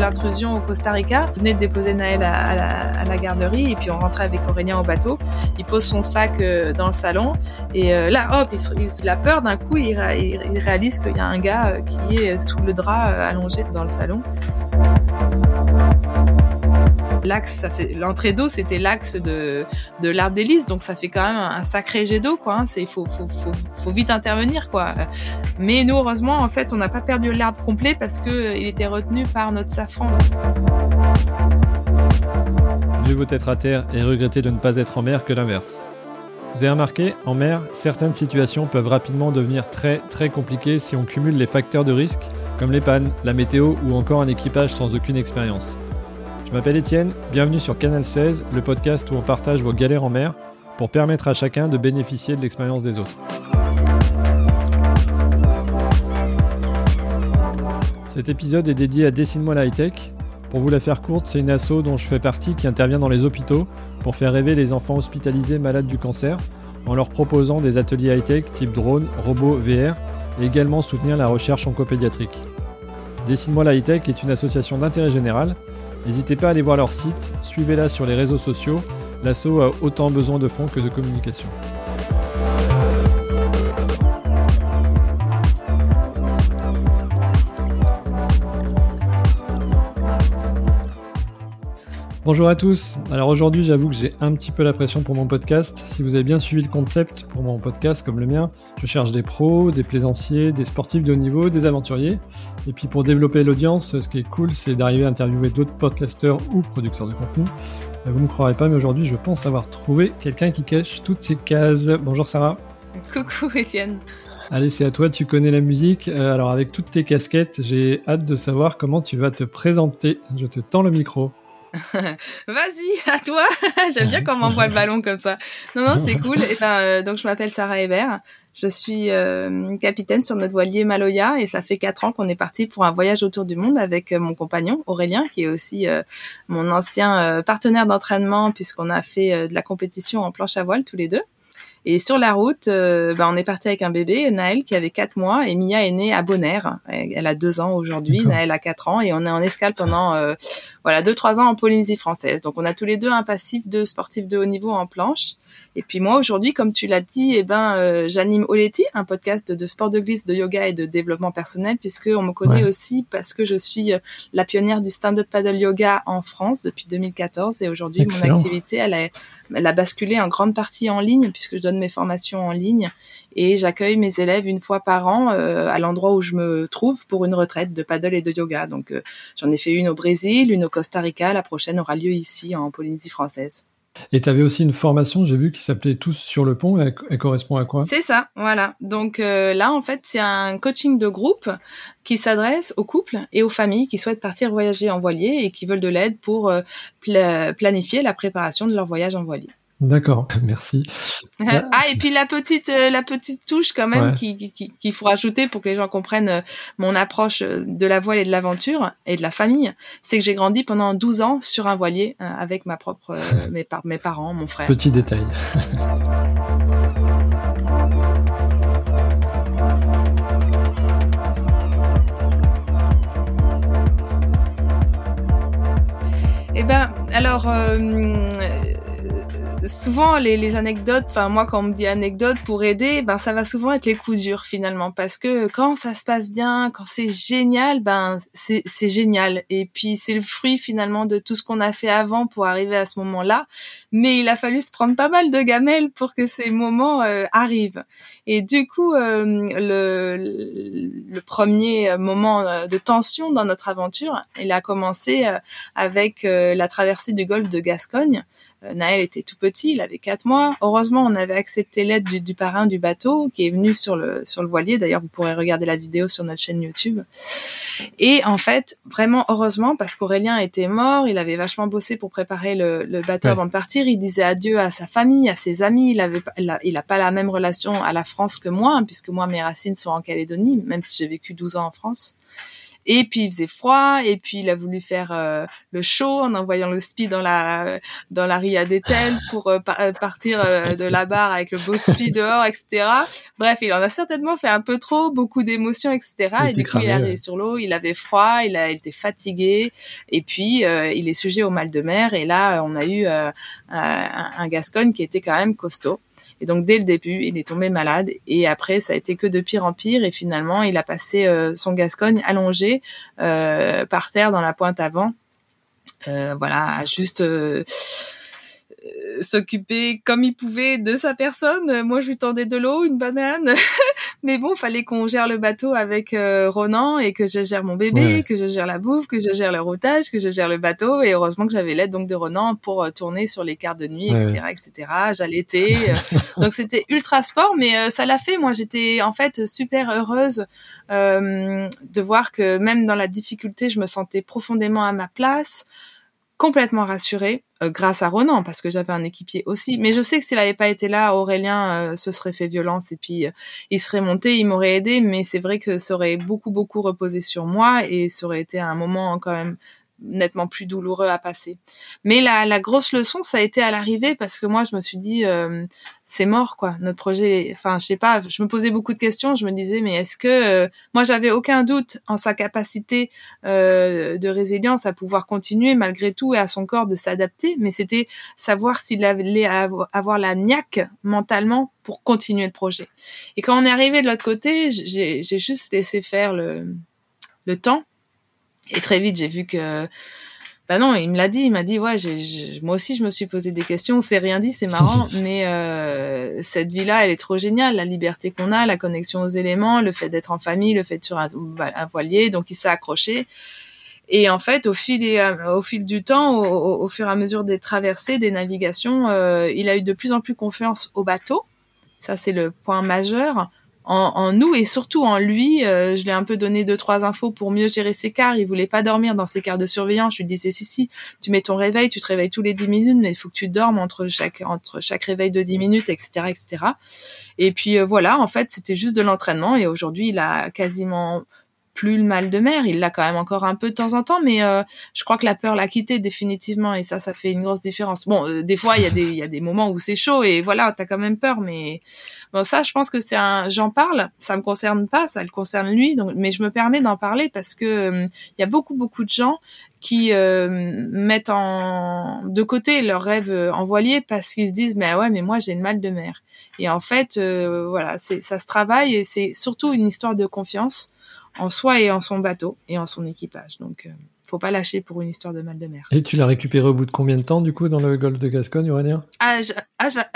l'intrusion au Costa Rica. Je venais de déposer Naël à, la, garderie et puis on rentrait avec Aurélien au bateau. Il pose son sac euh, dans le salon et euh, là, hop, il, a peur d'un coup, il, il réalise qu'il y a un gars qui est sous le drap allongé dans le salon. L'axe, l'entrée d'eau, c'était l'axe de, de l'arbre d'hélice, donc ça fait quand même un sacré jet d'eau, quoi. Hein. C'est, faut, faut, faut, vite intervenir, quoi. Mais nous, heureusement, en fait, on n'a pas perdu l'arbre complet parce que il était retenu par notre safran. Mieux vaut être à terre et regretter de ne pas être en mer que l'inverse. Vous avez remarqué, en mer, certaines situations peuvent rapidement devenir très très compliquées si on cumule les facteurs de risque, comme les pannes, la météo ou encore un équipage sans aucune expérience. Je m'appelle Étienne, bienvenue sur Canal 16, le podcast où on partage vos galères en mer pour permettre à chacun de bénéficier de l'expérience des autres. Cet épisode est dédié à Dessine-moi la high-tech. Pour vous la faire courte, c'est une asso dont je fais partie qui intervient dans les hôpitaux pour faire rêver les enfants hospitalisés malades du cancer en leur proposant des ateliers high-tech type drone, robot, VR et également soutenir la recherche oncopédiatrique. Dessine-moi la high-tech est une association d'intérêt général N'hésitez pas à aller voir leur site, suivez-la sur les réseaux sociaux, l'assaut a autant besoin de fonds que de communication. Bonjour à tous. Alors aujourd'hui, j'avoue que j'ai un petit peu la pression pour mon podcast. Si vous avez bien suivi le concept pour mon podcast comme le mien, je cherche des pros, des plaisanciers, des sportifs de haut niveau, des aventuriers. Et puis pour développer l'audience, ce qui est cool, c'est d'arriver à interviewer d'autres podcasteurs ou producteurs de contenu. Vous ne me croirez pas, mais aujourd'hui, je pense avoir trouvé quelqu'un qui cache toutes ces cases. Bonjour Sarah. Coucou Étienne. Allez, c'est à toi, tu connais la musique. Euh, alors avec toutes tes casquettes, j'ai hâte de savoir comment tu vas te présenter. Je te tends le micro. Vas-y, à toi. J'aime bien quand on m'envoie le ballon comme ça. Non, non, c'est cool. Et ben, euh, donc je m'appelle Sarah Hébert. Je suis euh, capitaine sur notre voilier Maloya et ça fait quatre ans qu'on est parti pour un voyage autour du monde avec euh, mon compagnon Aurélien, qui est aussi mon ancien partenaire d'entraînement puisqu'on a fait de la compétition en planche à voile tous les deux. Et sur la route, euh, bah, on est parti avec un bébé, Naël, qui avait 4 mois, et Mia est née à Bonaire. Elle a 2 ans aujourd'hui, Naël a 4 ans, et on est en escale pendant euh, voilà 2-3 ans en Polynésie française. Donc on a tous les deux un passif de sportifs de haut niveau en planche. Et puis moi aujourd'hui, comme tu l'as dit, eh ben euh, j'anime Oleti, un podcast de, sport de glisse, de yoga et de développement personnel, puisque on me connaît aussi parce que je suis la pionnière du stand-up paddle yoga en France depuis 2014, et aujourd'hui mon activité elle est elle a basculé en grande partie en ligne puisque je donne mes formations en ligne et j'accueille mes élèves une fois par an euh, à l'endroit où je me trouve pour une retraite de paddle et de yoga. Donc euh, j'en ai fait une au Brésil, une au Costa Rica, la prochaine aura lieu ici en Polynésie française. Et tu avais aussi une formation, j'ai vu, qui s'appelait Tous sur le pont. Elle, correspond à quoi? C'est ça, voilà. Donc euh, là, en fait, c'est un coaching de groupe qui s'adresse aux couples et aux familles qui souhaitent partir voyager en voilier et qui veulent de l'aide pour euh, planifier la préparation de leur voyage en voilier. D'accord, merci. ah et puis la petite euh, la petite touche quand même qu'il qui, faut rajouter pour que les gens comprennent euh, mon approche euh, de la voile et de l'aventure et de la famille, c'est que j'ai grandi pendant 12 ans sur un voilier avec ma propre mes, mes parents, mon frère. Petit détail. Eh ben alors souvent les, les anecdotes, enfin moi quand on me dit anecdote pour aider, ben ça va souvent être les coups durs finalement parce que quand ça se passe bien, quand c'est génial, ben c'est génial et puis c'est le fruit finalement de tout ce qu'on a fait avant pour arriver à ce moment-là. Mais il a fallu se prendre pas mal de gamelles pour que ces moments euh, arrivent. Et du coup, euh, le, le, premier moment euh, de tension dans notre aventure, il a commencé avec la traversée du golfe de Gascogne euh, Naël était tout petit, il avait quatre mois. Heureusement, on avait accepté l'aide du, parrain du bateau qui est venu sur le sur le voilier. D'ailleurs, vous pourrez regarder la vidéo sur notre chaîne YouTube. Et en fait, vraiment heureusement parce qu'Aurélien était mort, il avait vachement bossé pour préparer le, bateau avant de partir. Il disait adieu à sa famille, à ses amis. Il avait il a, pas la même relation à la France que moi, hein, puisque moi mes racines sont en Calédonie, même si j'ai vécu 12 ans en France. Et puis il faisait froid, et puis il a voulu faire euh, le show en envoyant le speed dans la dans la Ria d'Etel pour euh, euh, partir de la barre avec le beau speed dehors, etc. Bref, il en a certainement fait un peu trop, beaucoup d'émotions, etc. et du coup, il est arrivé sur l'eau, il avait froid, il, a, il était fatigué, et puis il est sujet au mal de mer. Et là, on a eu un, un Gascogne qui était quand même costaud. Et donc dès le début, il est tombé malade et après ça a été que de pire en pire et finalement il a passé euh, son Gascogne allongé euh, par terre dans la pointe avant. Euh, voilà, juste s'occuper comme il pouvait de sa personne. Moi, je lui tendais de l'eau, une banane. Mais bon, fallait qu'on gère le bateau avec euh, Ronan et que je gère mon bébé, que je gère la bouffe, que je gère le routage, que je gère le bateau. Et heureusement que j'avais l'aide donc de Ronan pour euh, tourner sur les quarts de nuit, etc., etc. J'allaitais. Euh. donc c'était ultra sport, mais ça l'a fait. Moi, j'étais en fait super heureuse de voir que même dans la difficulté, je me sentais profondément à ma place complètement rassurée euh, grâce à Ronan parce que j'avais un équipier aussi. Mais je sais que s'il n'avait pas été là, Aurélien euh, se serait fait violence et puis euh, il serait monté, il m'aurait aidé. Mais c'est vrai que ça aurait beaucoup beaucoup reposé sur moi et ça aurait été un moment quand même nettement plus douloureux à passer. Mais la, la grosse leçon, ça a été à l'arrivée parce que moi, je me suis dit, euh, c'est mort, quoi. Notre projet, enfin, je sais pas, je me posais beaucoup de questions. Je me disais, mais est-ce que euh, moi, j'avais aucun doute en sa capacité euh, de résilience à pouvoir continuer malgré tout et à son corps de s'adapter. Mais c'était savoir s'il allait avoir la niaque mentalement pour continuer le projet. Et quand on est arrivé de l'autre côté, j'ai juste laissé faire le, le temps et très vite, j'ai vu que bah non, il me l'a dit, il m'a dit ouais, moi aussi je me suis posé des questions, c'est rien dit, c'est marrant, mais euh, cette vie-là, elle est trop géniale, la liberté qu'on a, la connexion aux éléments, le fait d'être en famille, le fait sur un, voilier, donc il s'est accroché. Et en fait, au fil, et, au fil du temps, au, fur et à mesure des traversées, des navigations, euh, il a eu de plus en plus confiance au bateau. Ça, c'est le point majeur en, nous et surtout en lui. Euh, je lui ai un peu donné deux trois infos pour mieux gérer ses quarts. Il voulait pas dormir dans ses quarts de surveillance. Je lui disais si si, tu mets ton réveil, tu te réveilles tous les dix minutes, mais il faut que tu dormes entre chaque entre chaque réveil de dix minutes, etc., etc. Et puis euh, voilà, en fait, c'était juste de l'entraînement et aujourd'hui, il a quasiment plus le mal de mer. Il l'a quand même encore un peu de temps en temps, mais euh, je crois que la peur l'a quitté définitivement et ça, ça fait une grosse différence. Bon, euh, des fois, il y a des moments où c'est chaud et voilà, t'as quand même peur, mais bon, ça, je pense que c'est un. J'en parle, ça me concerne pas, ça le concerne lui, donc mais je me permets d'en parler parce que euh, il y a beaucoup beaucoup de gens qui mettent en de côté leur rêve en voilier parce qu'ils se disent mais ouais mais moi j'ai le mal de mer et en fait voilà c'est ça se travaille et c'est surtout une histoire de confiance en soi et en son bateau et en son équipage. Donc, euh, faut pas lâcher pour une histoire de mal de mer. Et tu l'as récupéré au bout de combien de temps, du coup, dans le golfe de Gascogne, Aurélien? À,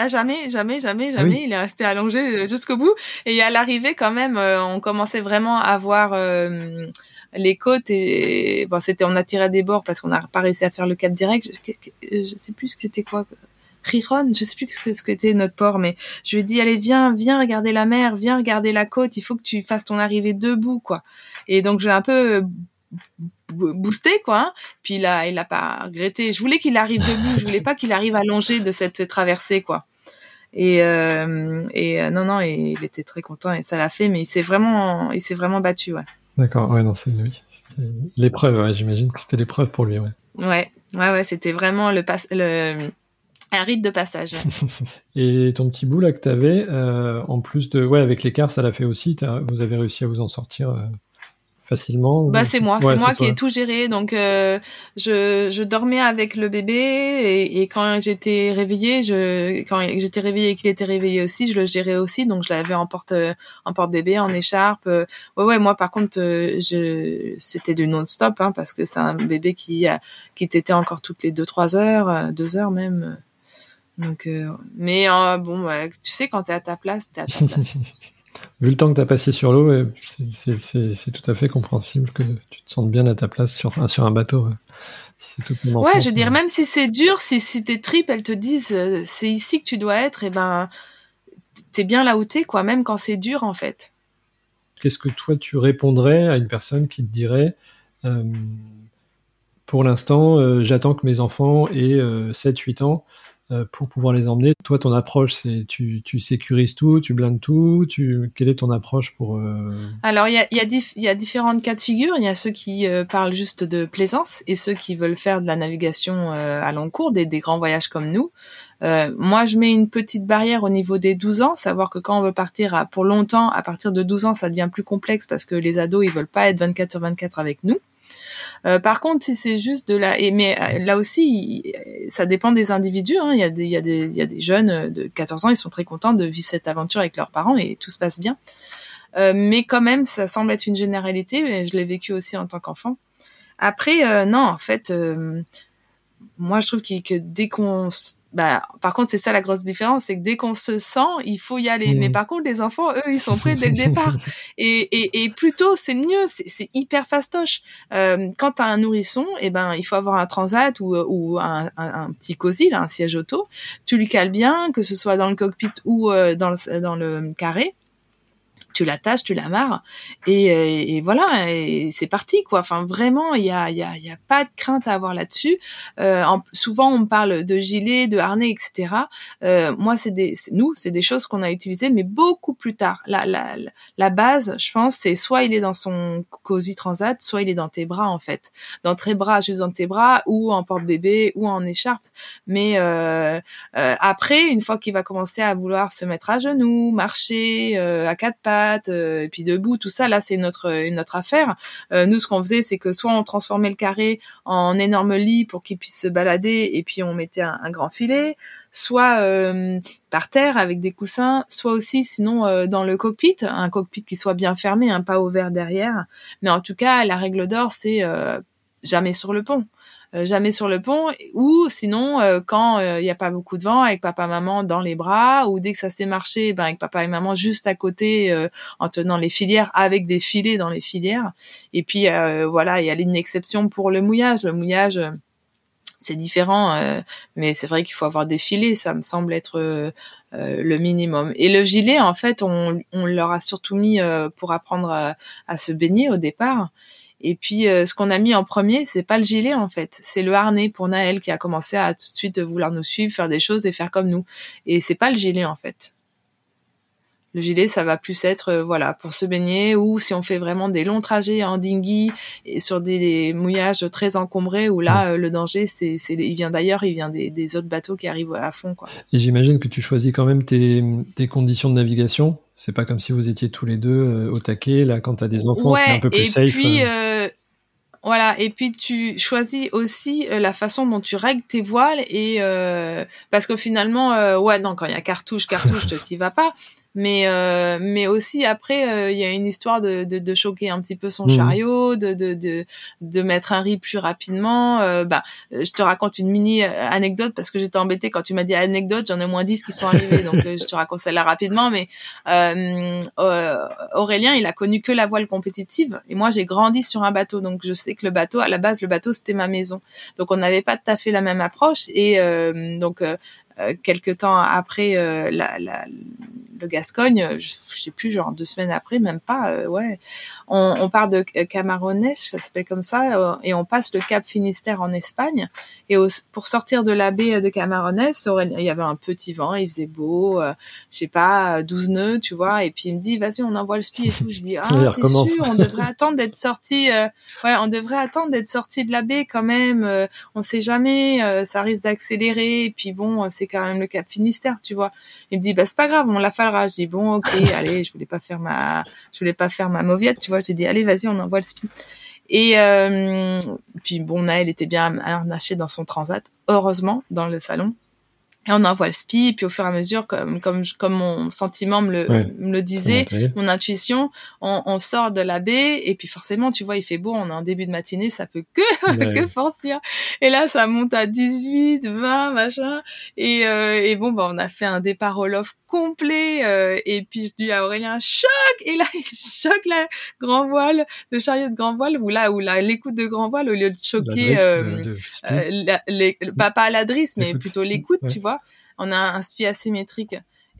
jamais, jamais, jamais, ah jamais. Il est resté allongé euh, jusqu'au bout. Et à l'arrivée, quand même, euh, on commençait vraiment à voir euh, les côtes. Et bon, c'était, on a tiré des bords parce qu'on n'a pas réussi à faire le cap direct. Je, je sais plus ce que c'était quoi. Riron, je sais plus ce que c'était notre port, mais je lui ai dit allez viens, viens regarder la mer, viens regarder la côte, il faut que tu fasses ton arrivée debout quoi. Et donc j'ai un peu euh, boosté quoi. Puis il a il a pas regretté. Je voulais qu'il arrive debout, je voulais pas qu'il arrive allongé de cette traversée quoi. Et, euh, et euh, non non, et, il était très content et ça l'a fait, mais il s'est vraiment il s'est vraiment battu ouais. D'accord, ouais non c'est oui, l'épreuve, ouais, j'imagine que c'était l'épreuve pour lui ouais. Ouais ouais ouais, c'était vraiment le pas le un rite de passage. Et ton petit bout là que tu avais, euh, en plus de. Ouais, avec l'écart, ça l'a fait aussi. Vous avez réussi à vous en sortir euh, facilement Bah c'est moi, c'est moi qui ai tout géré. Donc euh, je, je, dormais avec le bébé et, et quand j'étais réveillée, je quand j'étais réveillée et qu'il était réveillé aussi, je le gérais aussi. Donc je l'avais en porte en porte bébé, en écharpe. Ouais ouais, moi par contre je c'était du non-stop hein, parce que c'est un bébé qui qui t'était encore toutes les deux trois heures, deux heures même. Donc, euh, mais euh, bon, tu sais, quand tu es à ta place, tu es à ta place. Vu le temps que tu as passé sur l'eau, c'est tout à fait compréhensible que tu te sentes bien à ta place sur, sur un bateau. ouais, je veux dire, même si c'est dur, si, si tes tripes, elles te disent euh, c'est ici que tu dois être, et ben, t'es bien là où t'es, quoi, même quand c'est dur, en fait. Qu'est-ce que toi, tu répondrais à une personne qui te dirait pour l'instant, j'attends que mes enfants aient 7-8 ans euh, pour pouvoir les emmener. Toi, ton approche, c'est tu, tu sécurises tout, tu blindes tout. Tu, quelle est ton approche pour euh, Alors, il y a, y, différentes cas de figure. Il y a ceux qui euh, parlent juste de plaisance et ceux qui veulent faire de la navigation à long cours, des, grands voyages comme nous. moi, je mets une petite barrière au niveau des 12 ans, savoir que quand on veut partir pour longtemps, à partir de 12 ans, ça devient plus complexe parce que les ados, ils veulent pas être 24 sur 24 avec nous. Euh, par contre, si c'est juste de la, et mais euh, là aussi, ça dépend des individus. Hein. Il y a des, il y a des, il y a des jeunes de 14 ans, ils sont très contents de vivre cette aventure avec leurs parents et tout se passe bien. Euh, mais quand même, ça semble être une généralité. Je l'ai vécu aussi en tant qu'enfant. Après, non, en fait, moi, je trouve que dès qu'on bah, par contre, c'est ça la grosse différence, c'est que dès qu'on se sent, il faut y aller. Mais mmh. par contre, les enfants, eux, ils sont prêts dès le départ. Et, et, et plutôt, c'est mieux, c'est hyper fastoche. Euh, quand t'as un nourrisson, eh ben, il faut avoir un transat ou, ou un, un, petit cosy, là, un siège auto. Tu lui cales bien, que ce soit dans le cockpit ou euh, dans, le, dans le carré tu l'attaches, tu l'amarres et, euh, et voilà, et c'est parti quoi. Enfin vraiment, il y a, y, a, y a pas de crainte à avoir là-dessus. Euh, souvent on parle de gilet, de harnais, etc. Euh, moi c'est des, nous c'est des choses qu'on a utilisées, mais beaucoup plus tard. La, la, la base, je pense, c'est soit il est dans son cosy transat, soit il est dans tes bras en fait, dans tes bras, juste dans tes bras, ou en porte-bébé, ou en écharpe. Mais euh, euh, après, une fois qu'il va commencer à vouloir se mettre à genoux, marcher à quatre euh, et puis debout, tout ça, là, c'est notre une autre affaire. Euh, nous, ce qu'on faisait, c'est que soit on transformait le carré en énorme lit pour qu'il puisse se balader, et puis on mettait un, grand filet, soit euh, par terre avec des coussins, soit aussi sinon dans le cockpit, un cockpit qui soit bien fermé, un pas ouvert derrière. Mais en tout cas, la règle d'or, c'est jamais sur le pont. Euh, jamais sur le pont, ou sinon euh, quand il euh, n'y a pas beaucoup de vent, avec papa maman dans les bras, ou dès que ça s'est marché, ben avec papa et maman juste à côté en tenant les filières, avec des filets dans les filières. Et puis voilà, il y a une exception pour le mouillage. Le mouillage c'est différent, mais c'est vrai qu'il faut avoir des filets, ça me semble être le minimum. Et le gilet, en fait, on, on leur a surtout mis pour apprendre à, se baigner au départ. Et puis, euh, ce qu'on a mis en premier, c'est pas le gilet en fait, c'est le harnais pour Naël qui a commencé à tout de suite vouloir nous suivre, faire des choses et faire comme nous. Et c'est pas le gilet en fait. Le gilet, ça va plus être euh, voilà pour se baigner ou si on fait vraiment des longs trajets en dinghy et sur des, mouillages très encombrés où là euh, le danger c'est il vient d'ailleurs, il vient des, autres bateaux qui arrivent à fond quoi. Et j'imagine que tu choisis quand même tes, tes conditions de navigation c'est pas comme si vous étiez tous les deux euh, au taquet, là, quand tu as des enfants, c'est un peu plus et safe. Puis, euh. Euh, voilà, et puis tu choisis aussi la façon dont tu règles tes voiles et parce que finalement, ouais, non, quand il y a cartouche, cartouche, t'y vas pas mais euh, mais aussi après euh, il y a une histoire de, de, de, choquer un petit peu son mmh. chariot de, de, de de mettre un riz plus rapidement. Euh, bah je te raconte une mini anecdote parce que j'étais embêtée quand tu m'as dit anecdote j'en ai au moins 10 qui sont arrivés donc je te raconte celle-là rapidement. Mais Aurélien il a connu que la voile compétitive et moi j'ai grandi sur un bateau. Donc je sais que le bateau à la base le bateau c'était ma maison. Donc on n'avait pas tout à fait la même approche et donc euh, quelques temps après euh, la, la, le Gascogne, je, sais plus, genre deux semaines après, même pas, euh, ouais. On, on, part de Camarones, ça s'appelle comme ça, et on passe le Cap Finistère en Espagne. Et pour sortir de la baie de Camarones, il y avait un petit vent, il faisait beau, je sais pas, 12 nœuds, tu vois. Et puis il me dit, vas-y, on envoie le spi et tout. Je dis, ah, t'es sûr, on devrait attendre d'être sorti, ouais, on devrait attendre d'être sorti de la baie quand même. on sait jamais, ça risque d'accélérer. Et puis bon, c'est quand même le Cap Finistère, tu vois. Il me dit, bah, c'est pas grave, on la Je dis, bon, ok, allez, je voulais pas faire ma, je voulais pas faire ma mauviette, tu vois. J'ai dit, allez, vas-y, on envoie le spin. Et euh, puis bon, Naël était bien harnaché dans son transat, heureusement, dans le salon. Et on envoie le spi, puis au fur et à mesure, comme comme comme mon sentiment me le, me le disait, mon intuition, on, on, sort de la baie et puis forcément, tu vois, il fait beau, on est en début de matinée, ça peut que que forcir. Et là, ça monte à 18, 20, machin. Et euh, et bon, bah on a fait un départ au loft complet. Euh, et puis je dis à Aurélien choc et là il choque la grand voile, le chariot de grand voile ou là où là l'écoute de grand voile au lieu de choquer euh, euh, les, pas pas la drisse mais plutôt l'écoute, tu vois. On a un spi asymétrique.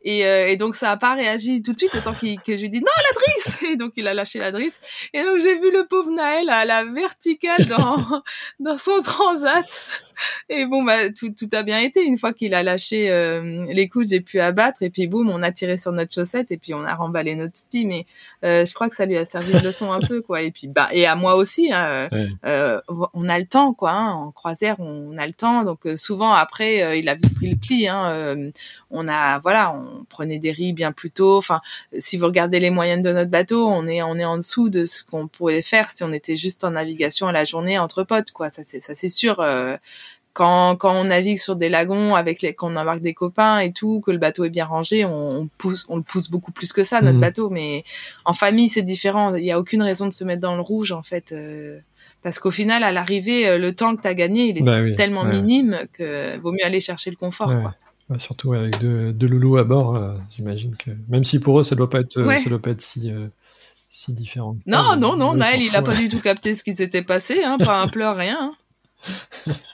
Et, et, donc ça a pas réagi tout de suite autant que je lui dis non la drisse et donc il a lâché la drisse et donc j'ai vu le pauvre Naël à la verticale dans dans son transat et bon, bah, tout, tout a bien été. Une fois qu'il a lâché euh, les coups, j'ai pu abattre. Et puis, boum, on a tiré sur notre chaussette et puis on a remballé notre spi. Mais euh, je crois que ça lui a servi de leçon un peu, quoi. Et puis, bah, et à moi aussi. Hein, euh, on a le temps, quoi. Hein. En croisière, on a le temps. Donc, souvent, après, il a vite pris le pli. Hein. on a, voilà, on prenait des riz bien plus tôt. Enfin, si vous regardez les moyennes de notre bateau, on est, on est en dessous de ce qu'on pourrait faire si on était juste en navigation à la journée entre potes, quoi. Ça, c'est, ça, c'est sûr quand, quand on navigue sur des lagons avec les, quand on embarque des copains et tout, que le bateau est bien rangé, on, on pousse, on le pousse beaucoup plus que ça notre mhm. bateau. Mais en famille, c'est différent. Il y a aucune raison de se mettre dans le rouge en fait, euh, parce qu'au final, à l'arrivée, euh, le temps que tu as gagné, il est bah tellement minime que vaut mieux aller chercher le confort. Quoi. Bah, surtout avec deux, deux, loulous à bord, euh, j'imagine que même si pour eux, ça doit pas être, ça doit pas être si si différent. Non, non, non, Naël, il a pas du tout capté ce qui s'était passé, hein, pas un pleur, rien. Hein.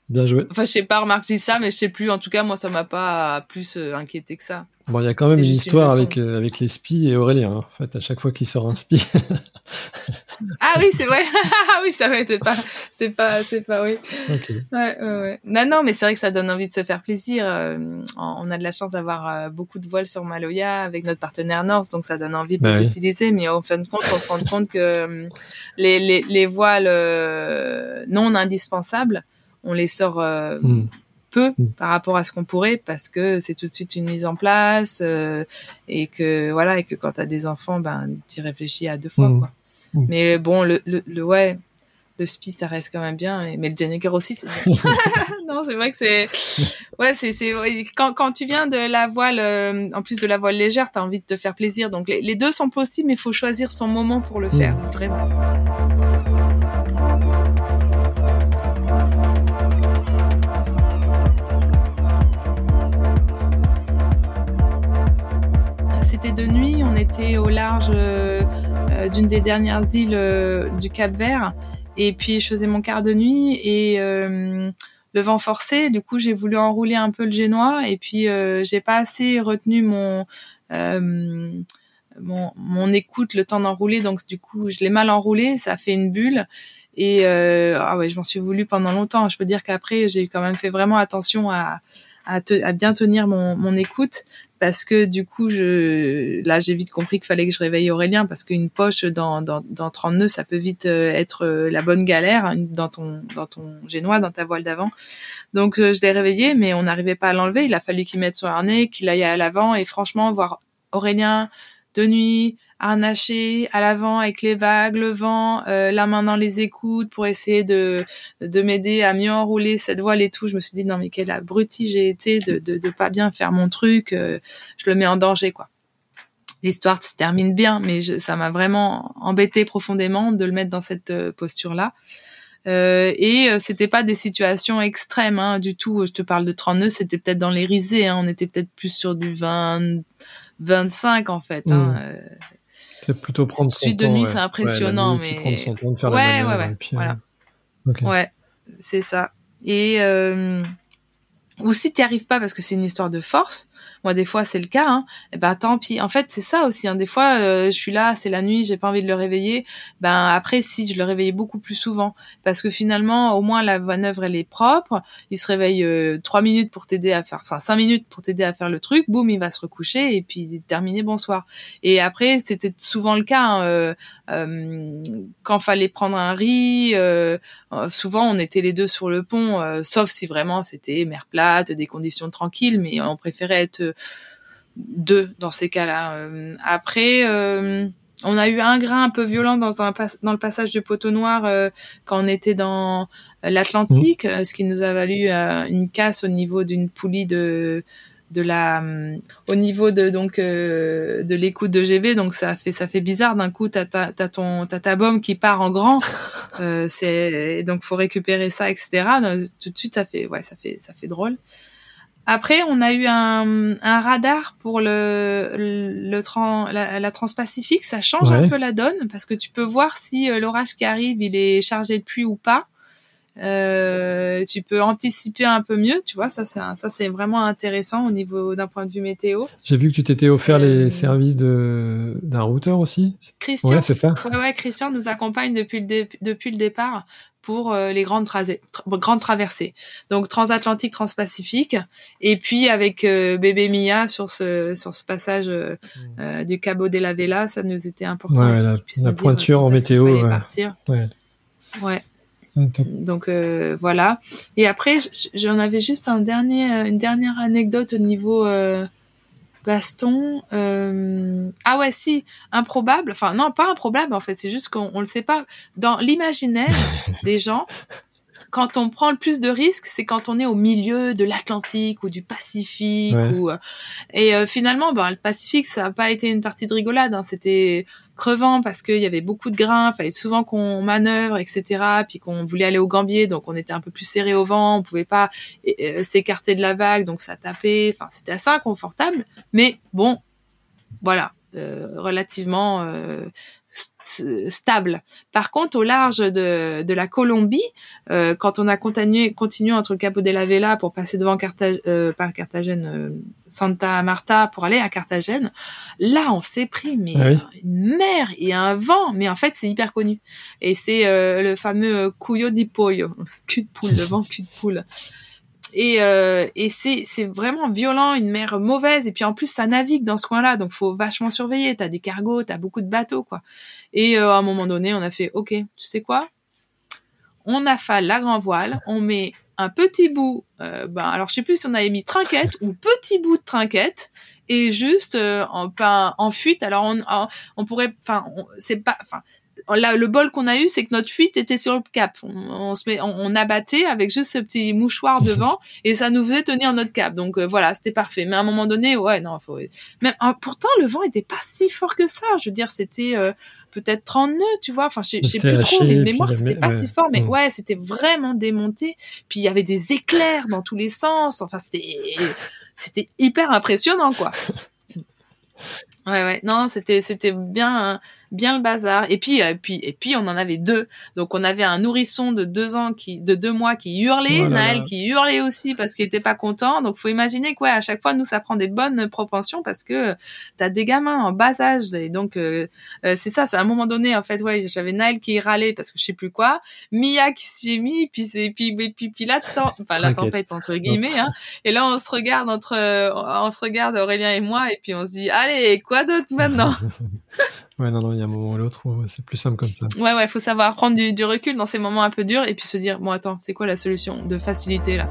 Bien joué. Enfin, je sais pas, remarqué ça, mais je sais plus. En tout cas, moi, ça m'a pas plus euh, inquiété que ça. Bon, il y a quand même une histoire avec, euh, avec les spies et Aurélien. Hein. En fait, à chaque fois qu'il sort un spie. ah oui, c'est vrai. Ah oui, ça va être pas, c'est pas, c'est pas, oui. Ouais, ouais, ouais. Non, non, mais c'est vrai que ça donne envie de se faire plaisir. Euh, on a de la chance d'avoir beaucoup de voiles sur Maloya avec notre partenaire North, donc ça donne envie de bah les utiliser. Mais en fin de compte, on se rend compte que les, les, les voiles non indispensables, on les sort euh, hmm. peu hmm. par rapport à ce qu'on pourrait parce que c'est tout de suite une mise en place euh, et que voilà et que quand tu as des enfants ben tu réfléchis à deux fois hmm. quoi. Mais bon le, le, ouais le spi ça reste quand même bien mais le Jennifer aussi c'est non c'est vrai que c'est ouais c'est c'est quand quand tu viens de la voile euh, en plus de la voile légère tu as envie de te faire plaisir donc les, les deux sont possibles mais il faut choisir son moment pour le faire vraiment de nuit, on était au large euh, euh, d'une des dernières îles euh, du Cap Vert, et puis je faisais mon quart de nuit et le vent forçait, du coup j'ai voulu enrouler un peu le génois, et puis j'ai pas assez retenu mon mon, écoute le temps d'enrouler, donc du coup je l'ai mal enroulé, ça fait une bulle. Et ah ouais, je m'en suis voulu pendant longtemps. Je peux dire qu'après j'ai quand même fait vraiment attention à, à, à bien tenir mon, mon écoute parce que du coup je là j'ai vite compris qu'il fallait que je réveille Aurélien parce qu'une poche dans, dans, dans 30 nœuds ça peut vite euh, être euh, la bonne galère hein, dans ton dans ton génois dans ta voile d'avant. Donc euh, je l'ai réveillé mais on n'arrivait pas à l'enlever. Il a fallu qu'il mette son harnais qu'il aille à l'avant. Et franchement voir Aurélien de nuit harnaché à l'avant avec les vagues, le vent, euh, la main dans les écoutes pour essayer de, de m'aider à mieux enrouler cette voile et tout. Je me suis dit non mais quel abruti j'ai été de, de, de pas bien faire mon truc, euh, je le mets en danger quoi. L'histoire se termine bien, mais ça m'a vraiment embêté profondément de le mettre dans cette euh, posture là. Euh, et c'était pas des situations extrêmes hein, du tout. Je te parle de 30 nœuds, c'était peut-être dans les risées. Hein, on était peut-être plus sur du 20, 25 en fait. Hein, mmh. C'est plutôt prendre son Suite de nuit, c'est impressionnant, mais. Prendre son temps de faire ouais, ouais, ouais, voilà. Euh, ouais, c'est ça. Et euh, ou si tu n'y arrives pas parce que c'est une histoire de force, moi des fois c'est le cas, hein, et eh ben tant pis. En fait c'est ça aussi. Hein, des fois euh, je suis là, c'est la nuit, j'ai pas envie de le réveiller. Ben après si je le réveillais beaucoup plus souvent, parce que finalement au moins la manœuvre elle est propre. Il se réveille euh, trois minutes pour t'aider à faire, enfin cinq minutes pour t'aider à faire le truc. Boum, il va se recoucher et puis terminé bonsoir. Et après c'était souvent le cas hein, euh, euh, quand fallait prendre un riz. souvent on était les deux sur le pont, sauf si vraiment c'était mer des conditions tranquilles, mais on préférait être deux dans ces cas-là. Euh, après, euh, on a eu un grain un peu violent dans un dans le passage du poteau noir euh, quand on était dans l'Atlantique, ce qui nous a valu une casse au niveau d'une poulie de de la au niveau de donc de l'écoute de GV donc ça fait ça fait bizarre. D'un coup t'as t'as ton t'as ta bombe qui part en grand. Euh, c'est donc faut récupérer ça etc tout de suite ça fait ouais ça fait ça fait drôle. Après, on a eu un, un radar pour le, le, la, la transpacifique. Ça change un peu la donne parce que tu peux voir si euh, l'orage qui arrive, il est chargé de pluie ou pas. Euh, tu peux anticiper un peu mieux, tu vois. Ça, c'est ça, c'est vraiment intéressant au niveau d'un point de vue météo. J'ai vu que tu t'étais offert les services de d'un routeur aussi. Christian, ouais, c'est ça. Ouais, ouais, Christian nous accompagne depuis le depuis le départ pour euh, les grandes, grandes traversées. Donc transatlantique, transpacifique, et puis avec euh, bébé Mia sur ce sur ce passage euh, mmh. du Cabo de la Vela, ça nous était important. Ouais, la, pointure en météo. Ouais. Partir. ouais. ouais. Donc voilà. Et après, j'en avais juste un dernier, une dernière anecdote au niveau baston. Euh... Ah ouais, si, improbable. Enfin, non, pas improbable en fait. C'est juste qu'on le sait pas. Dans l'imaginaire des gens, quand on prend le plus de risques, c'est quand on est au milieu de l'Atlantique ou du Pacifique. Ou... Euh, et euh, finalement, ben, le Pacifique, ça n'a pas été une partie de rigolade. Hein. C'était crevant parce qu'il y avait beaucoup de grains, fallait souvent qu'on manœuvre, etc. Puis qu'on voulait aller au Gambier, donc on était un peu plus serré au vent, on pouvait pas euh, s'écarter de la vague, donc ça tapait. Enfin, c'était assez inconfortable. Mais bon, voilà, euh, relativement euh, stable. Par contre, au large de, de la Colombie, euh, quand on a continué, continué entre le Capo de la Vela pour passer devant Carthage, euh, par Carthagène, euh, Santa Marta pour aller à Carthagène, là, on s'est pris mais ah une mer et un vent. Mais en fait, c'est hyper connu. Et c'est le fameux Cuyo di Pollo, cul de poule, le vent cul de poule. Et, euh, et c'est, vraiment violent, une mer mauvaise. Et puis en plus, ça navigue dans ce coin-là, donc faut vachement surveiller. T'as des cargos, t'as beaucoup de bateaux, quoi. Et euh, à un moment donné, on a fait, ok, tu sais quoi? On affale la grand voile, on met un petit bout. Euh, ben, alors je sais plus si on avait mis trinquette ou petit bout de trinquette et juste euh, en, pas en fuite. Alors on, on pourrait, enfin, c'est pas, enfin, Là, le bol qu'on a eu, c'est que notre fuite était sur le cap. On, se met, on, abattait avec juste ce petit mouchoir devant et ça nous faisait tenir notre cap. Donc euh, voilà, c'était parfait. Mais à un moment donné, ouais, non, faut. Même hein, pourtant, le vent était pas si fort que ça. Je veux dire, c'était euh, peut-être 30 nœuds, tu vois. Enfin, je sais plus trop, mais de mémoire, c'était pas si fort. Mais mm. ouais, c'était vraiment démonté. Puis il y avait des éclairs dans tous les sens. Enfin, c'était c'était hyper impressionnant, quoi. Ouais, ouais. Non, c'était c'était bien. Hein bien le bazar. Et puis, euh, puis, et puis, on en avait deux. Donc, on avait un nourrisson de deux ans qui, de deux mois qui hurlait, oh Naël qui hurlait aussi parce qu'il était pas content. Donc, faut imaginer quoi, à chaque fois, nous, ça prend des bonnes propensions parce que t'as des gamins en bas âge. Et donc, euh, euh, c'est ça, c'est à un moment donné, en fait, ouais, j'avais Naël qui râlait parce que je sais plus quoi, Mia qui s'y est mis, puis c'est, puis, puis, puis, là, enfin, la tempête, entre guillemets, hein. Et là, on se regarde entre, on se regarde Aurélien et moi, et puis on se dit, allez, quoi d'autre maintenant? Ouais, non, non, il y a un moment ou l'autre c'est plus simple comme ça. Ouais, ouais, faut savoir prendre du recul dans ces moments un peu durs et puis se dire, bon, attends, c'est quoi la solution de facilité là?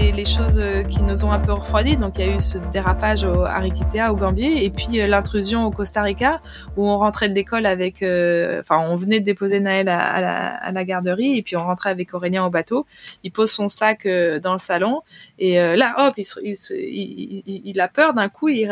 Les, choses euh, qui nous ont un peu refroidi. Donc il y a eu ce dérapage au Ariquitea, au Gambier, et puis euh, l'intrusion au Costa Rica, où on rentrait de l'école avec, euh, enfin on venait de déposer Naël à, la, garderie, et puis on rentrait avec Aurélien au bateau. Il pose son sac dans le salon, et là hop, il, a peur d'un coup, il,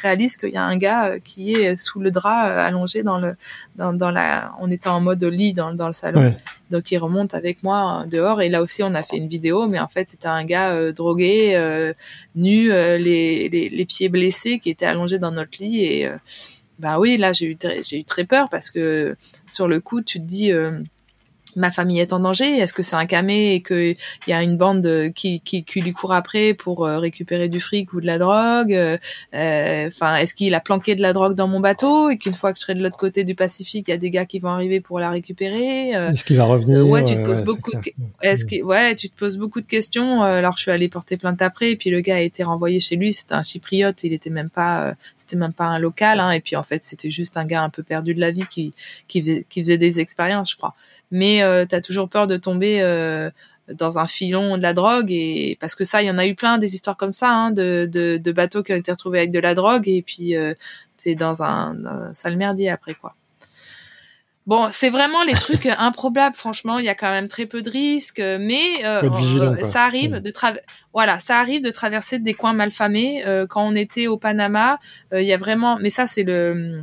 réalise qu'il y a un gars qui est sous le drap allongé dans le, dans la, on était en mode lit dans, dans le salon. Donc il remonte avec moi dehors. Et là aussi on a fait une vidéo, mais en fait c'était un gars euh, drogué, euh, nu, euh, les, pieds blessés, qui était allongé dans notre lit. Et bah oui là j'ai eu j'ai eu très peur parce que sur le coup tu te dis ma famille est en danger Est-ce que c'est un camé et qu'il y a une bande qui, qui, qui, lui court après pour euh, récupérer du fric ou de la drogue euh, Enfin, est-ce qu'il a planqué de la drogue dans mon bateau et qu'une fois que je serai de l'autre côté du Pacifique, il y a des gars qui vont arriver pour la récupérer euh? Est-ce qu'il va revenir Ouais, tu te poses beaucoup. De... Est-ce que ouais, tu te poses beaucoup de questions. Alors je suis allée porter plainte après, et puis le gars a été renvoyé chez lui. C'était un chypriote, il était même pas, c'était même pas un local. Hein, et puis en fait, c'était juste un gars un peu perdu de la vie qui qui faisait, qui faisait des expériences, je crois. Mais euh, tu as toujours peur de tomber euh, dans un filon de la drogue et parce que ça il y en a eu plein des histoires comme ça hein, de, de, de, bateaux qui ont été retrouvés avec de la drogue et puis euh, c'est dans un, un, sale merdier après quoi. Bon, c'est vraiment les trucs improbables. Franchement, il y a quand même très peu de risques, mais euh, ça arrive de voilà, ça arrive de traverser des coins malfamés. Euh, quand on était au Panama, il y a vraiment, mais ça c'est le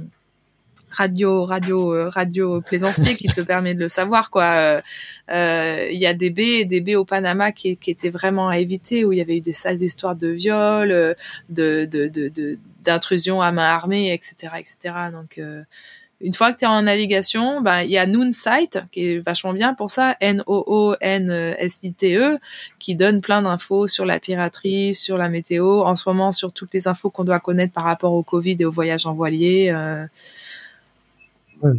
radio radio radio plaisancier qui te permet de le savoir quoi il y a des baies des baies au Panama qui, qui étaient vraiment à éviter où il y avait eu des sales histoires de viol de de de d'intrusion à main armée etc etc donc une fois que tu es en navigation, ben, il y a Noonsite qui est vachement bien pour ça, N-O-O-N-S-I-T-E, qui donne plein d'infos sur la piraterie, sur la météo, en ce moment sur toutes les infos qu'on doit connaître par rapport au Covid et au voyage en voilier. Euh.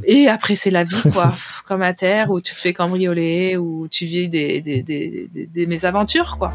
Et après, c'est la vie, quoi, comme à terre, où tu te fais cambrioler, où tu vis des, des, des, des, des mésaventures, quoi.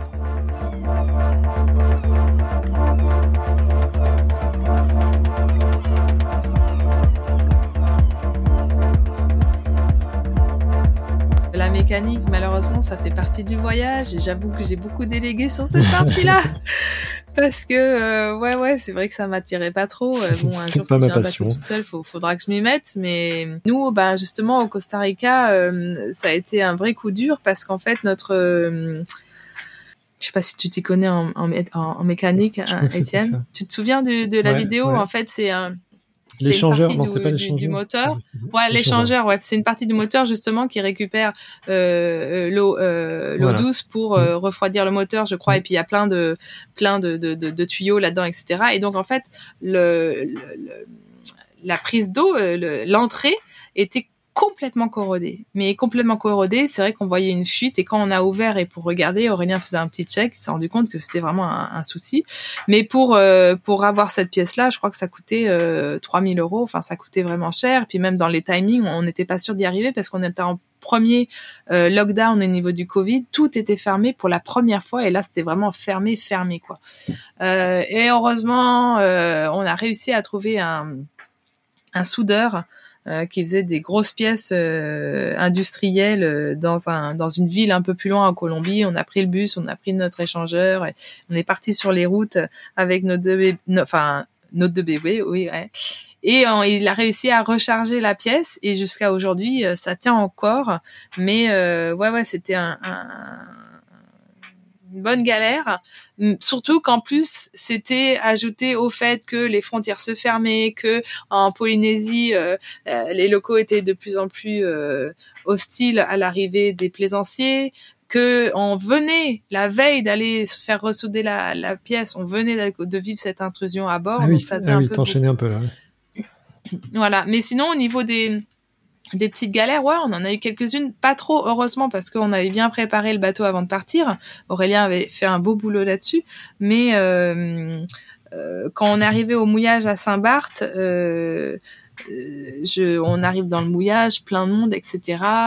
Mécanique, malheureusement, ça fait partie du voyage et j'avoue que j'ai beaucoup délégué sur cette partie-là. Parce que, euh, ouais, ouais, c'est vrai que ça m'attirait pas trop. Euh, bon, un jour, si j'ai un bateau toute seule, faut, faudra que je m'y mette. Mais nous, ben, justement, au Costa Rica, euh, ça a été un vrai coup dur parce qu'en fait, notre... je sais pas si tu t'y connais en, en, mécanique, hein, Étienne. Tu te souviens de, de la vidéo? En fait, c'est un L'échangeur, non, c'est pas l'échangeur. Du, moteur. Ouais, l'échangeur, ouais. C'est une partie du moteur justement qui récupère euh, euh l'eau euh, l'eau douce pour euh, mm. refroidir le moteur, je crois. Mm. Et puis il y a plein de plein de, de, de, de tuyaux là-dedans, etc. Et donc en fait, le, le la prise d'eau, euh, l'entrée était complètement corrodé. Mais complètement corrodé, c'est vrai qu'on voyait une fuite et quand on a ouvert et pour regarder, Aurélien faisait un petit check, il s'est rendu compte que c'était vraiment un, souci. Mais pour euh, pour avoir cette pièce-là, je crois que ça coûtait euh, 3000 euros. Enfin, ça coûtait vraiment cher. Puis même dans les timings, on n'était pas sûr d'y arriver parce qu'on était en premier euh, lockdown au niveau du Covid, tout était fermé pour la première fois et là c'était vraiment fermé, fermé quoi. Euh, et heureusement, euh, on a réussi à trouver un, un soudeur euh, qui faisait des grosses pièces euh, industrielles euh, dans un dans une ville un peu plus loin en Colombie. On a pris le bus, on a pris notre échangeur, et on est parti sur les routes avec nos deux bébés, enfin deux bébés, oui. Ouais. Et il a réussi à recharger la pièce et jusqu'à aujourd'hui, ça tient encore. Mais ouais, ouais, c'était un, un une bonne galère. Surtout qu'en plus, c'était ajouté au fait que les frontières se fermaient, que en Polynésie, euh, euh, les locaux étaient de plus en plus euh, hostiles à l'arrivée des plaisanciers, que on venait la veille d'aller se faire ressouder la, pièce, on venait de vivre cette intrusion à bord. Ah oui, ça ah un peu un peu là. Voilà, mais sinon au niveau des des petites galères, ouais, on en a eu quelques-unes, pas trop heureusement parce qu'on avait bien préparé le bateau avant de partir. Aurélien avait fait un beau boulot là-dessus, mais euh, euh, quand on est arrivé au mouillage à Saint-Barth, euh, on arrive dans le mouillage, plein de monde, etc.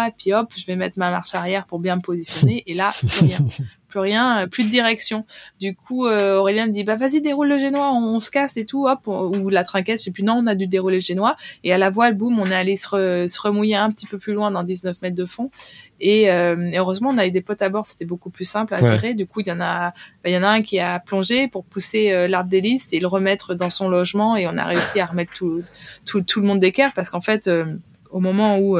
Et puis hop, je vais mettre ma marche arrière pour bien me positionner. Et là, rien, plus rien, plus de direction. Du coup, euh, Aurélien me dit bah vas-y déroule le génois, on, se casse et tout. Hop, ou la trinquette, je sais plus. Non, on a dû dérouler le génois. Et à la voile, boum, on est allé se, se remouiller un petit peu plus loin dans 19 mètres de fond. Euh, et, heureusement, on a eu des potes à bord, c'était beaucoup plus simple à gérer. Du coup, il y en a, bah, il y en a un qui a plongé pour pousser euh, l'arbre d'hélice et le remettre dans son logement. Et on a réussi à remettre tout, tout, tout le monde d'équerre parce qu'en fait, euh, au moment où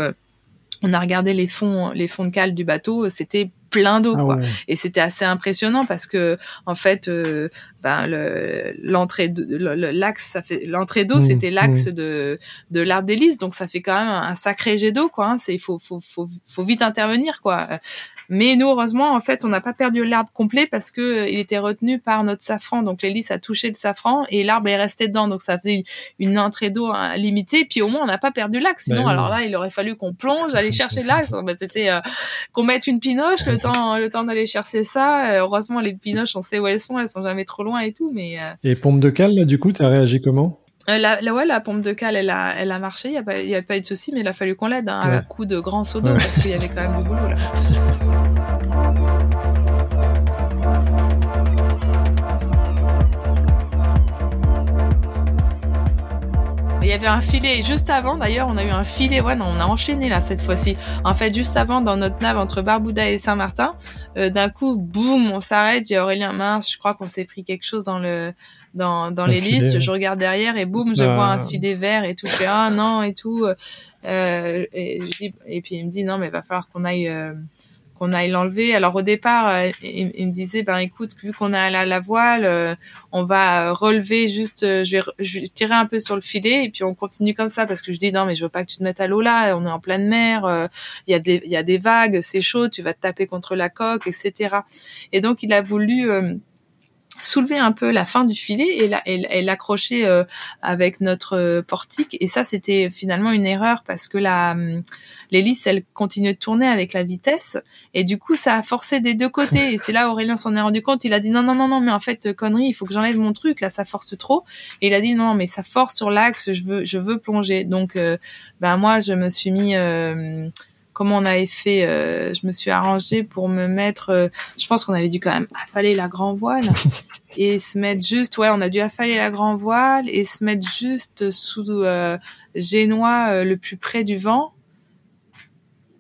on a regardé les fonds, les fonds de cale du bateau, c'était plein d'eau ah quoi et c'était assez impressionnant parce que en fait euh, ben l'entrée l'axe ça fait l'entrée d'eau mmh, c'était l'axe mmh. de de l'art d'hélice donc ça fait quand même un sacré jet d'eau quoi hein. c'est il faut, faut faut faut vite intervenir quoi mais nous, heureusement, en fait, on n'a pas perdu l'arbre complet parce que euh, il était retenu par notre safran. Donc l'hélice a touché le safran et l'arbre est resté dedans. Donc ça faisait une entrée d'eau hein, limitée. Puis au moins, on n'a pas perdu l'axe. Sinon, ben alors là, il aurait fallu qu'on plonge, aller chercher l'axe. Ben, c'était euh, qu'on mette une pinoche le temps, le temps d'aller chercher ça. Euh, heureusement, les pinoches, on sait où elles sont. Elles sont jamais trop loin et tout. Mais et pompe de cale, là, du coup, t'as réagi comment? La, la, ouais, la pompe de cale, elle a, elle a marché. Il n'y a, pas, y a pas eu de souci, mais il a fallu qu'on l'aide hein, à coup de grands seaux d'eau parce qu'il y avait quand même du boulot là. Il y avait un filet juste avant, d'ailleurs, on a eu un filet. Ouais, non, on a enchaîné là cette fois-ci. En fait, juste avant, dans notre nave entre Barbouda et Saint-Martin, euh, d'un coup, boum, on s'arrête. J'ai Aurélien mince, je crois qu'on s'est pris quelque chose dans le dans dans l'hélice. Je regarde derrière et boum, je vois un bah. filet vert et tout. Je fais ah non et tout. Euh, et, et, puis il me dit non, mais il va falloir qu'on aille euh, qu'on aille l'enlever. Alors au départ, euh, il, me disait, ben écoute, vu qu'on a la, la voile, on va relever juste, je vais, je, vais, tirer un peu sur le filet et puis on continue comme ça parce que je dis non mais je veux pas que tu te mettes à l'eau là, on est en pleine mer, il y a des, il y a des vagues, c'est chaud, tu vas te taper contre la coque, etc. Et donc il a voulu soulever un peu la fin du filet et l'accrocher euh, avec notre euh, portique. Et ça c'était finalement une erreur parce que hum, l'hélice elle continue de tourner avec la vitesse. Et du coup ça a forcé des deux côtés. Et c'est là Aurélien s'en est rendu compte. Il a dit non non non non mais en fait connerie il faut que j'enlève mon truc. Là ça force trop. Et il a dit non mais ça force sur l'axe. Je veux plonger. Donc euh, ben moi je me suis mis comment on avait fait euh, Je me suis arrangée pour me mettre. Euh, je pense qu'on avait dû quand même affaler la grand voile et se mettre juste. Ouais, on a dû affaler la grand voile et se mettre juste sous euh, génois le plus près du vent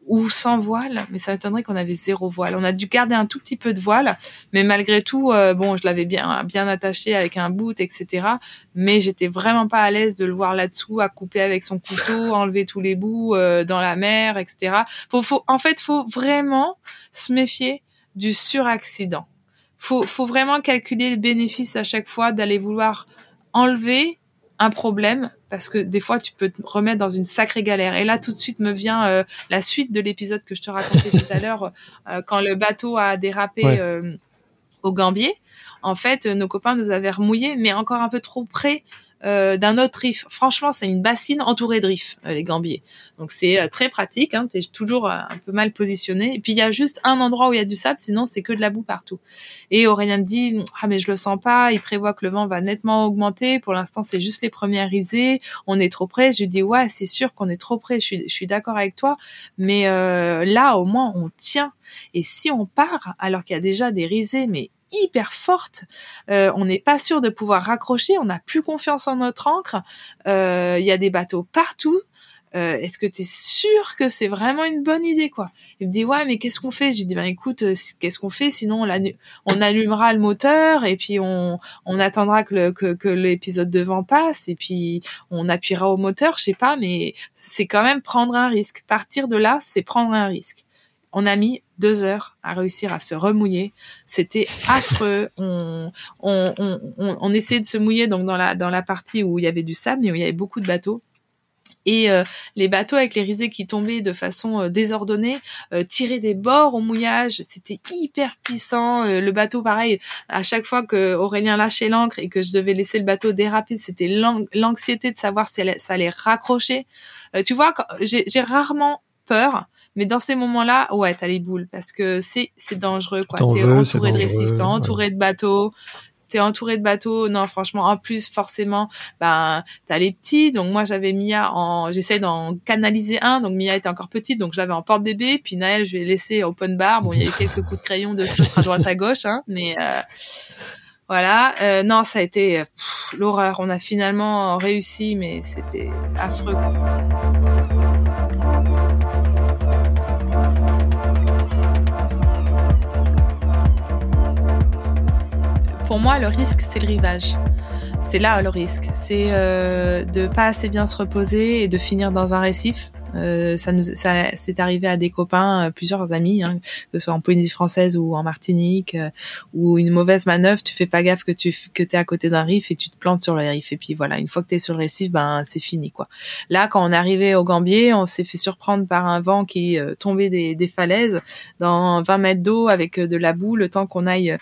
ou sans voile, mais ça m'étonnerait qu'on avait zéro voile. On a dû garder un tout petit peu de voile, mais malgré tout, euh, bon, je l'avais bien bien attaché avec un bout, etc. Mais j'étais vraiment pas à l'aise de le voir là-dessous, à couper avec son couteau, enlever tous les bouts euh, dans la mer, etc. Faut, faut, en fait, faut vraiment se méfier du suraccident. Faut, faut vraiment calculer le bénéfice à chaque fois d'aller vouloir enlever un problème parce que des fois tu peux te remettre dans une sacrée galère. Et là tout de suite me vient euh, la suite de l'épisode que je te racontais tout à l'heure euh, quand le bateau a dérapé euh, au Gambier. En fait, nos copains nous avaient remouillé, mais encore un peu trop près euh, d'un autre riff. Franchement, c'est une bassine entourée de riffs, euh, les Gambiers. Donc c'est euh, très pratique. Hein, T'es toujours un peu mal positionné. Et puis il y a juste un endroit où il y a du sable, sinon c'est que de la boue partout. Et Aurélien me dit ah mais je le sens pas. Il prévoit que le vent va nettement augmenter. Pour l'instant, c'est juste les premières risées. On est trop près. Je lui dis ouais, c'est sûr qu'on est trop près. Je suis, je suis d'accord avec toi. Mais là, au moins, on tient. Et si on part alors qu'il y a déjà des risées, mais hyper forte. Euh, on n'est pas sûr de pouvoir raccrocher. On n'a plus confiance en notre encre. Euh, il y a des bateaux partout. Euh, est-ce que tu es sûr que c'est vraiment une bonne idée quoi? Il me dit ouais mais qu'est-ce qu'on fait? J'ai dit ben écoute qu'est-ce qu'on fait? Sinon on, on, allumera le moteur et puis on, on attendra que, que, que l'épisode de vent passe et puis on appuiera au moteur je sais pas mais c'est quand même prendre un risque. Partir de là c'est prendre un risque. On a mis deux heures à réussir à se remouiller. C'était affreux. On, on, on, essayait de se mouiller donc dans la, dans la partie où il y avait du sable, mais où il y avait beaucoup de bateaux. Et euh, les bateaux avec les risées qui tombaient de façon euh, désordonnée euh, tiraient des bords au mouillage. C'était hyper puissant. le bateau, pareil, à chaque fois que Aurélien lâchait l'ancre et que je devais laisser le bateau déraper, c'était l'anxiété de savoir si ça allait raccrocher. tu vois, j'ai rarement peur. Mais dans ces moments-là, ouais, t'as les boules parce que c'est dangereux quoi. T'es entouré de récifs, t'es entouré de bateaux, t'es entouré de bateaux. Non, franchement, en plus forcément, ben t'as les petits. Donc moi j'avais Mia en, j'essaie d'en canaliser un. Donc Mia était encore petite, donc je l'avais en porte bébé. Puis Naël, je lui ai laissé open bar. Bon, il y a eu quelques coups de crayon de filtre à droite à gauche, hein, mais euh, voilà. Euh, non, ça a été l'horreur. On a finalement réussi, mais c'était affreux. Pour moi, le risque, c'est le rivage. C'est là le risque. C'est euh, de pas assez bien se reposer et de finir dans un récif euh, ça nous, ça, c'est arrivé à des copains, euh, plusieurs amis, hein, que ce soit en Polynésie française ou en Martinique, euh, ou une mauvaise manœuvre, tu fais pas gaffe que tu que t'es à côté d'un riff et tu te plantes sur le riff. Et puis voilà, une fois que t'es sur le récif, ben c'est fini quoi. Là, quand on arrivé au Gambier, on s'est fait surprendre par un vent qui tombait des, des, falaises dans 20 mètres d'eau avec de la boue. Le temps qu'on aille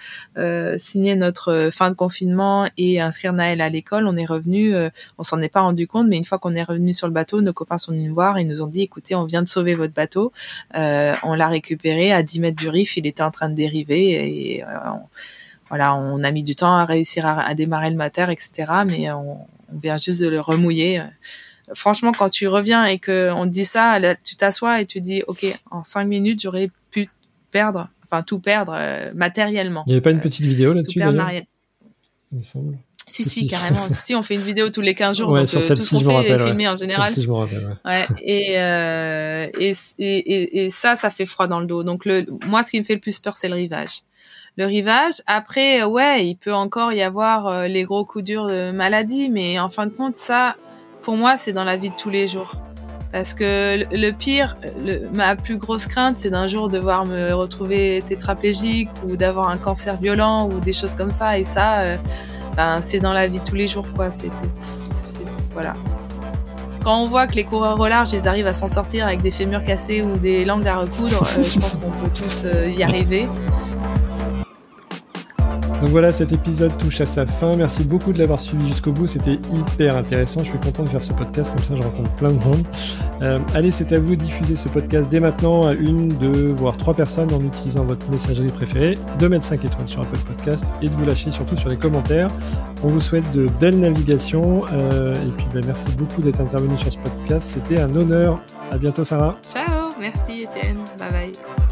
signer notre fin de confinement et inscrire Naël à l'école, on est revenu. on s'en est pas rendu compte, mais une fois qu'on est revenu sur le bateau, nos copains sont venus nous voir et nous ont dit, écoutez, on vient de sauver votre bateau, euh, on l'a récupéré à 10 mètres du riff, il était en train de dériver et euh, voilà, on a mis du temps à réussir à, démarrer le moteur, etc. Mais on, vient juste de le remouiller. Franchement, quand tu reviens et que on te dit ça, tu t'assois et tu dis, ok, en cinq minutes, j'aurais pu perdre, enfin tout perdre euh, matériellement. Il n'y avait pas une petite vidéo là-dessus Il me semble. Si, si, carrément. si, on fait une vidéo tous les 15 jours, donc euh, tout ce qu'on fait est filmé en général. Si je me rappelle, ouais. Et, euh, et, et, et, ça, ça fait froid dans le dos. Donc, le, moi, ce qui me fait le plus peur, c'est le rivage. Le rivage, après, ouais, il peut encore y avoir euh, les gros coups durs de maladie, mais en fin de compte, ça, pour moi, c'est dans la vie de tous les jours. Parce que le pire, ma plus grosse crainte, c'est d'un jour devoir me retrouver tétraplégique ou d'avoir un cancer violent ou des choses comme ça. Et ça, euh, ben, c'est dans la vie tous les jours, quoi. Quand on voit que les coureurs au large, ils arrivent à s'en sortir avec des fémurs cassés ou des langues à recoudre, euh, je pense qu'on peut tous euh, y arriver. Donc voilà, cet épisode touche à sa fin. Merci beaucoup de l'avoir suivi jusqu'au bout. C'était hyper intéressant. Je suis content de faire ce podcast. Comme ça, je rencontre plein de monde. Euh, allez, c'est à vous de diffuser ce podcast dès maintenant à une, deux, voire trois personnes en utilisant votre messagerie préférée, de mettre 5 étoiles sur Apple Podcast et de vous lâcher surtout sur les commentaires. On vous souhaite de belles navigations. Euh, et puis, ben, merci beaucoup d'être intervenu sur ce podcast. C'était un honneur. À bientôt, Sarah. Ciao. Merci, Étienne. Bye bye.